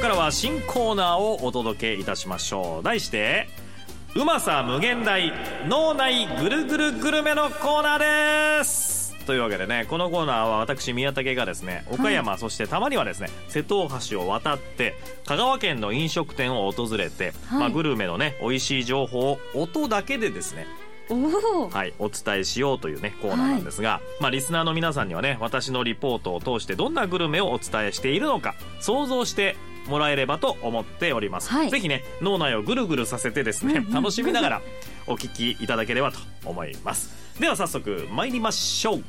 こからは新コーナーをお届けいたしましょう。題してうまさ無限大脳内ぐるぐるグルメのコーナーです。というわけでねこのコーナーは私宮武がですね岡山、そしてたまにはですね瀬戸大橋を渡って香川県の飲食店を訪れて、まあ、グルメのね美味しい情報を音だけでですねおお、はい、お伝えしようというねコーナーなんですが、まあリスナーの皆さんにはね私のリポートを通してどんなグルメをお伝えしているのか想像してもらえればと思っております、はい。ぜひね脳内をぐるぐるさせてですね楽しみながらお聞きいただければと思います。では早速参りましょう。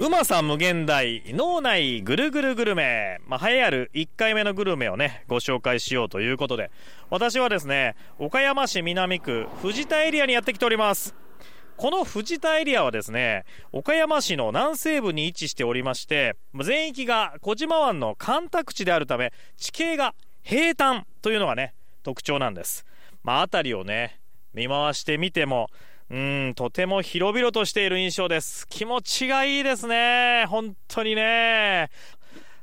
うまさ無限大脳内ぐるぐるグルメ、まあ、栄えある1回目のグルメをねご紹介しようということで。私はですね岡山市南区藤田エリアにやってきておりますこの藤田エリアはですね岡山市の南西部に位置しておりまして全域が小島湾の干拓地であるため地形が平坦というのがね特徴なんです。まあ辺りをね見回してみてもうんとても広々としている印象です。気持ちがいいですね。本当にね。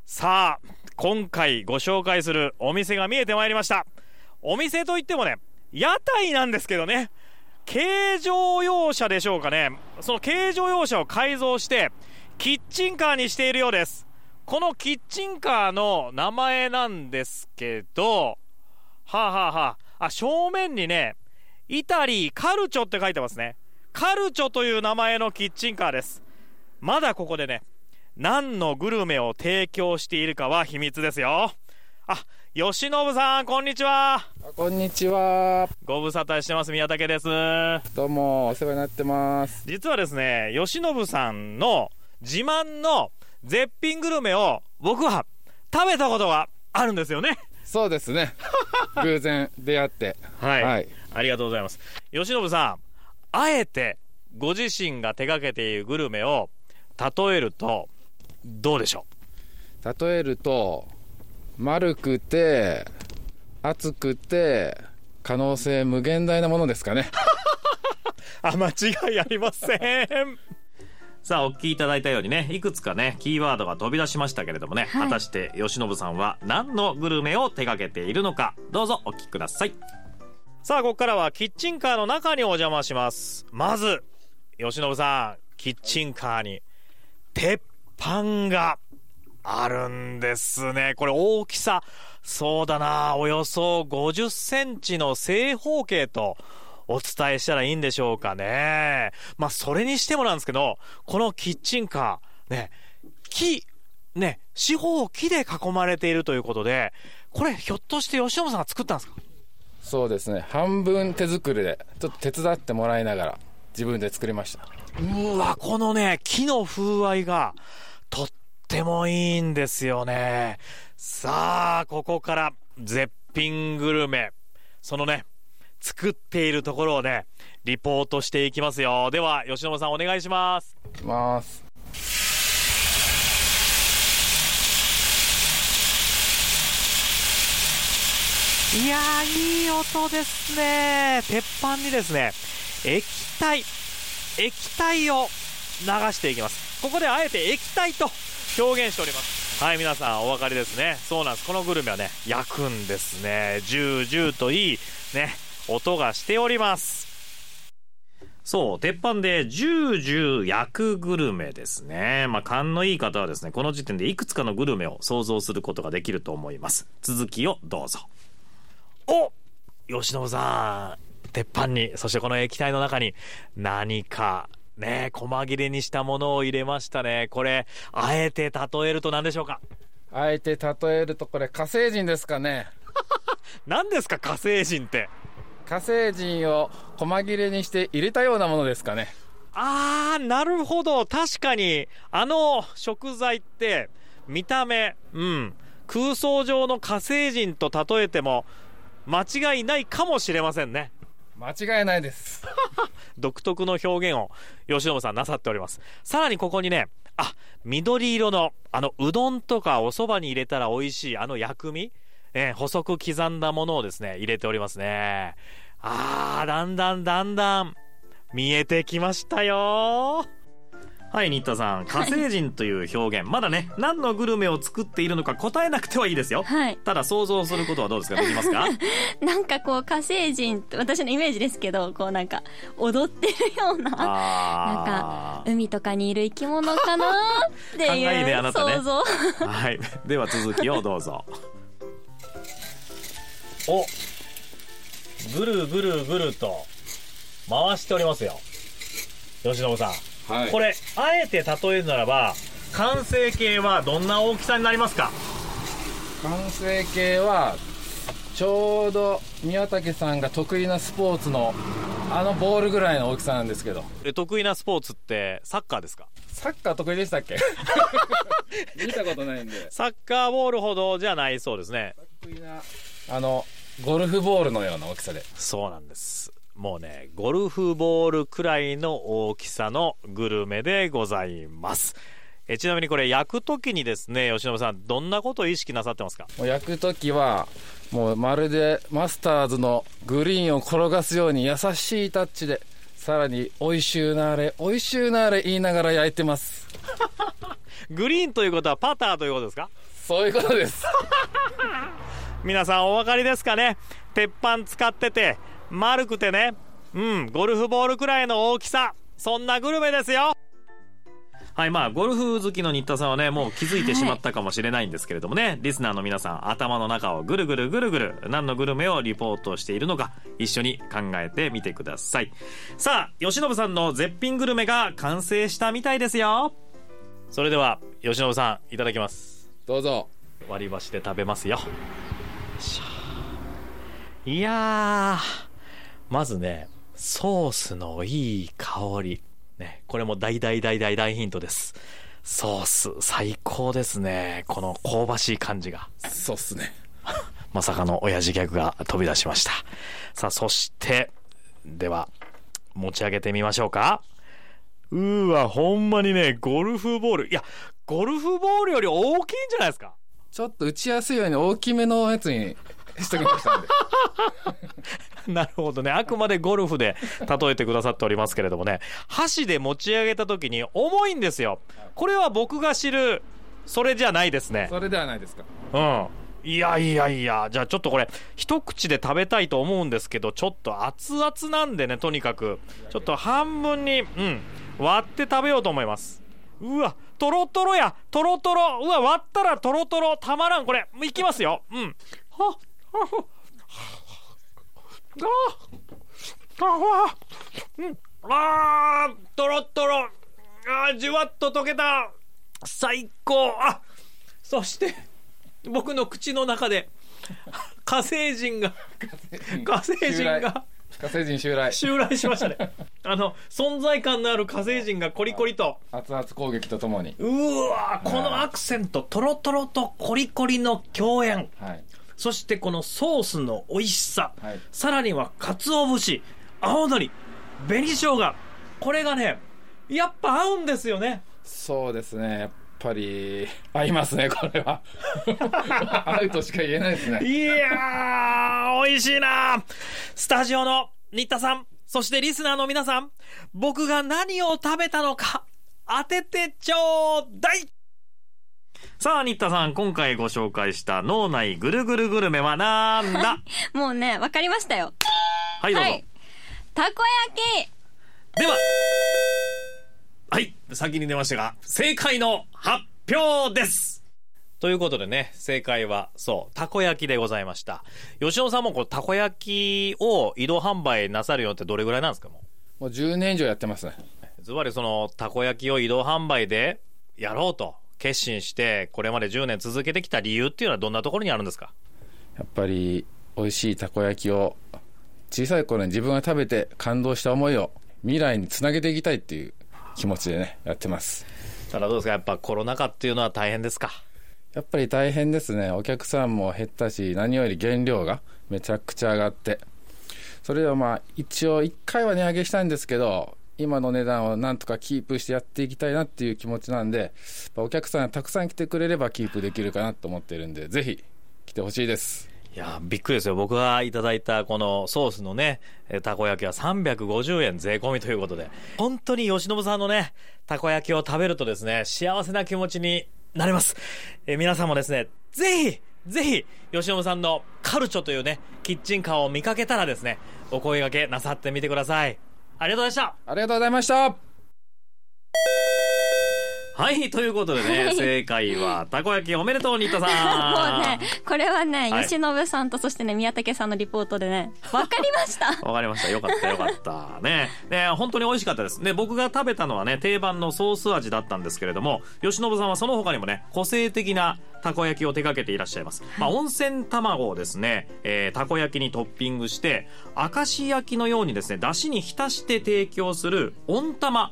さあ今回ご紹介するお店が見えてまいりました。お店といってもね屋台なんですけどね。軽乗用車でしょうかね。その軽乗用車を改造してキッチンカーにしているようです。このキッチンカーの名前なんですけどはあはあはあ。あ正面にねイタリーカルチョって書いてますね。カルチョという名前のキッチンカーです。まだここでね何のグルメを提供しているかは秘密ですよ。あ吉信さんこんにちはあこんにちは。ご無沙汰してます宮武ですどうもお世話になってます。実はですね吉信さんの自慢の絶品グルメを僕は食べたことがあるんですよねそうですね。偶然出会って。はい、はい。ありがとうございます吉信さんあえてご自身が手掛けているグルメを例えるとどうでしょ例えると丸くて厚くて可能性無限大なものですかね。う あ間違いありません。さあお聞きいただいたようにねいくつかねキーワードが飛び出しましたけれどもね、はい。果たして吉信さんは何のグルメを手掛けているのかどうぞお聞きください。さあここからはキッチンカーの中にお邪魔します。まず吉信さんキッチンカーに鉄板があるんですねこれ大きさそうだなおよそ50センチの正方形とお伝えしたらいいんでしょうかね。まあ、それにしてもなんですけど、このキッチンカー、ね、木、ね、四方を木で囲まれているということで、これひょっとして吉野さんが作ったんですか？そうですね。半分手作りでちょっと手伝ってもらいながら自分で作りました。うわ、このね、木の風合いが、とってもいいんですよね。さあ、ここから絶品グルメ、そのね、作っているところをね、リポートしていきますよ。では、吉野さんお願いします。いきます。いやー、いい音ですね。鉄板にですね、液体、液体を流していきます。ここであえて液体と表現しております。はい、皆さんお分かりですね。そうなんです。このグルメはね、焼くんですね。ジュージューといい、ね、音がしております。そう、鉄板でジュージュー焼くグルメですね。まあ、勘のいい方はですね、この時点でいくつかのグルメを想像することができると思います。続きをどうぞ。お吉信さん、鉄板に、そしてこの液体の中に何か、ね、細切れにしたものを入れましたね。これ、あえて例えると何でしょうか？あえて例えるとこれ火星人ですかね。何ですか火星人って？火星人を細切れにして入れたようなものですかね。あー、なるほど。確かに、あの食材って、見た目、うん、空想上の火星人と例えても、間違いないかもしれませんね。間違いないです。独特の表現を吉野さんなさっております。さらにここにね、あ、緑色の、あの、うどんとかおそばに入れたら美味しい、あの薬味、えー細く刻んだものをですね、入れておりますね。あー、だんだんだんだん、見えてきましたよはい新田さん。火星人という表現、まだね何のグルメを作っているのか答えなくてはいいですよ、はい。ただ想像することはどうですか？できますか？なんかこう火星人って私のイメージですけどこうなんか踊ってるようななんかあ海とかにいる生き物かなって勘がいいねあいうなたね。想像。ーはい。では続きをどうぞ。お。ぐるぐるぐると回しておりますよ。吉信さんはい。これあえて例えるならば完成形はどんな大きさになりますか？完成形はちょうど宮武さんが得意なスポーツのあのボールぐらいの大きさなんですけど。え得意なスポーツってサッカーですか？サッカー得意でしたっけ？見たことないんで。サッカーボールほどじゃないそうですね。得意なあのゴルフボールのような大きさで。そうなんですもうねゴルフボールくらいの大きさのグルメでございます。えちなみにこれ焼く時にですね吉野さんどんなことを意識なさってますか？もう焼く時はもうまるでマスターズのグリーンを転がすように優しいタッチでさらに「おいしゅうなーれおいしゅうなーれ」言いながら焼いてます。グリーンということはパターということですか？そういうことです。皆さんお分かりですかね？鉄板使ってて丸くてね。うんゴルフボールくらいの大きさ。そんなグルメですよ。はいまあゴルフ好きの新田さんはねもう気づいてしまったかもしれないんですけれどもね、リスナーの皆さん頭の中をぐるぐるぐるぐる何のグルメをリポートしているのか一緒に考えてみてください。さあ吉信さんの絶品グルメが完成したみたいですよ。それでは吉信さんいただきます。どうぞ。割り箸で食べますよ。いやーまずねソースのいい香り。ねこれも大大大大大ヒントです。ソース最高ですね。この香ばしい感じが。そうっすね。まさかの親父ギャグが飛び出しました。さあそしてでは持ち上げてみましょうか。うーわほんまにねゴルフボール。いやゴルフボールより大きいんじゃないですか。ちょっと打ちやすいように大きめのやつにしときましたんで なるほどね。あくまでゴルフで例えてくださっておりますけれどもね、箸で持ち上げた時に重いんですよ。これは僕が知る、それじゃないですね。それではないですかうん。いやいやいや、じゃあちょっとこれ、一口で食べたいと思うんですけど、ちょっと熱々なんでね、とにかく。ちょっと半分に、うん、割って食べようと思います。うわ、とろとろや、とろとろ。うわ、割ったらとろとろ。たまらん、これ。いきますよ。うん。はっ、はっ、あああうんあーとろとろあーじゅわっと溶けた最高あそして僕の口の中で火星人が火星人が火星人襲来襲来しましたねあの存在感のある火星人がコリコリと熱々攻撃とともにうわこのアクセントとろとろとコリコリの共演はいそしてこのソースの美味しさ、はい。さらには鰹節青のり紅生姜。これがねやっぱ合うんですよね。そうですね。やっぱり合いますねこれは。合うとしか言えないですね。いやー美味しいな。スタジオの新田さんそしてリスナーの皆さん僕が何を食べたのか当ててちょうだいさあ新田さん今回ご紹介した脳内ぐるぐるグルメはなんだ？もうねわかりましたよ。はいどうぞ、はい。たこ焼き。では、はい、先に出ましたが、正解の発表です。ということでね、正解は、そう、たこ焼きでございました。吉野さんもこう、たこ焼きを移動販売なさるようってどれぐらいなんですかももう10年以上やってますね。う。ズバリその、たこ焼きを移動販売でやろうと決心して、これまで10年続けてきた理由っていうのはどんなところにあるんですか？やっぱり美味しいたこ焼きを小さい頃に自分が食べて感動した思いを未来につなげていきたいっていう気持ちでねやってます。ただどうですか？やっぱコロナ禍っていうのは大変ですか？やっぱり大変ですね。お客さんも減ったし何より原料がめちゃくちゃ上がって。それではまあ一応1回は値上げしたんですけど今の値段をなんとかキープしてやっていきたいなっていう気持ちなんでお客さんがたくさん来てくれればキープできるかなと思ってるんでぜひ来てほしいです。いやびっくりですよ。僕がいただいたこのソースのねたこ焼きは350円税込みということで。本当に吉信さんのねたこ焼きを食べるとですね幸せな気持ちになります。え皆さんもですねぜひぜひ吉信さんのカルチョというねキッチンカーを見かけたらですねお声掛けなさってみてください。ありがとうございました。ありがとうございました。はい、ということでね、正解は、たこ焼きおめでとう、新田さん。もうね、これはね、はい吉信さんとそしてね、宮武さんのリポートでね、わかりました。わかりました。よかった、よかった。ね。ね、本当に美味しかったです。で、僕が食べたのはね、定番のソース味だったんですけれども、吉信さんはその他にもね、個性的なたこ焼きを手掛けていらっしゃいます。まあ、温泉卵をですね、えーたこ焼きにトッピングして、明石焼きのようにですね、出汁に浸して提供する温玉。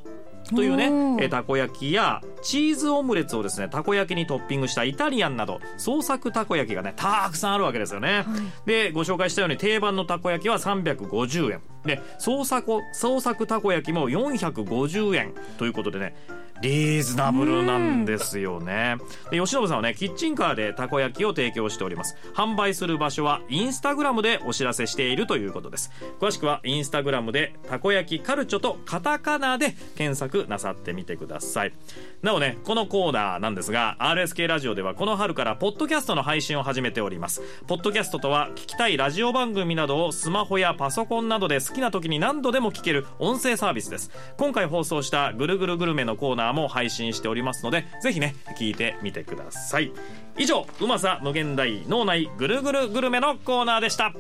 というねえーたこ焼きやチーズオムレツをですねたこ焼きにトッピングしたイタリアンなど創作たこ焼きがねたくさんあるわけですよね、でご紹介したように定番のたこ焼きは350円。で創作創作たこ焼きも450円ということでねリーズナブルなんですよね。で吉信さんはねキッチンカーでたこ焼きを提供しております。販売する場所はインスタグラムでお知らせしているということです。詳しくはインスタグラムでたこ焼きカルチョとカタカナで検索なさってみてください。なおねこのコーナーなんですが RSK ラジオではこの春からポッドキャストの配信を始めております。ポッドキャストとは聞きたいラジオ番組などをスマホやパソコンなどで好きな時に何度でも聞ける音声サービスです。今回放送したぐるぐるグルメのコーナーーも配信しておりますのでぜひね聞いてみてください以上うまさ無限大脳内ぐるぐるグルメのコーナーでした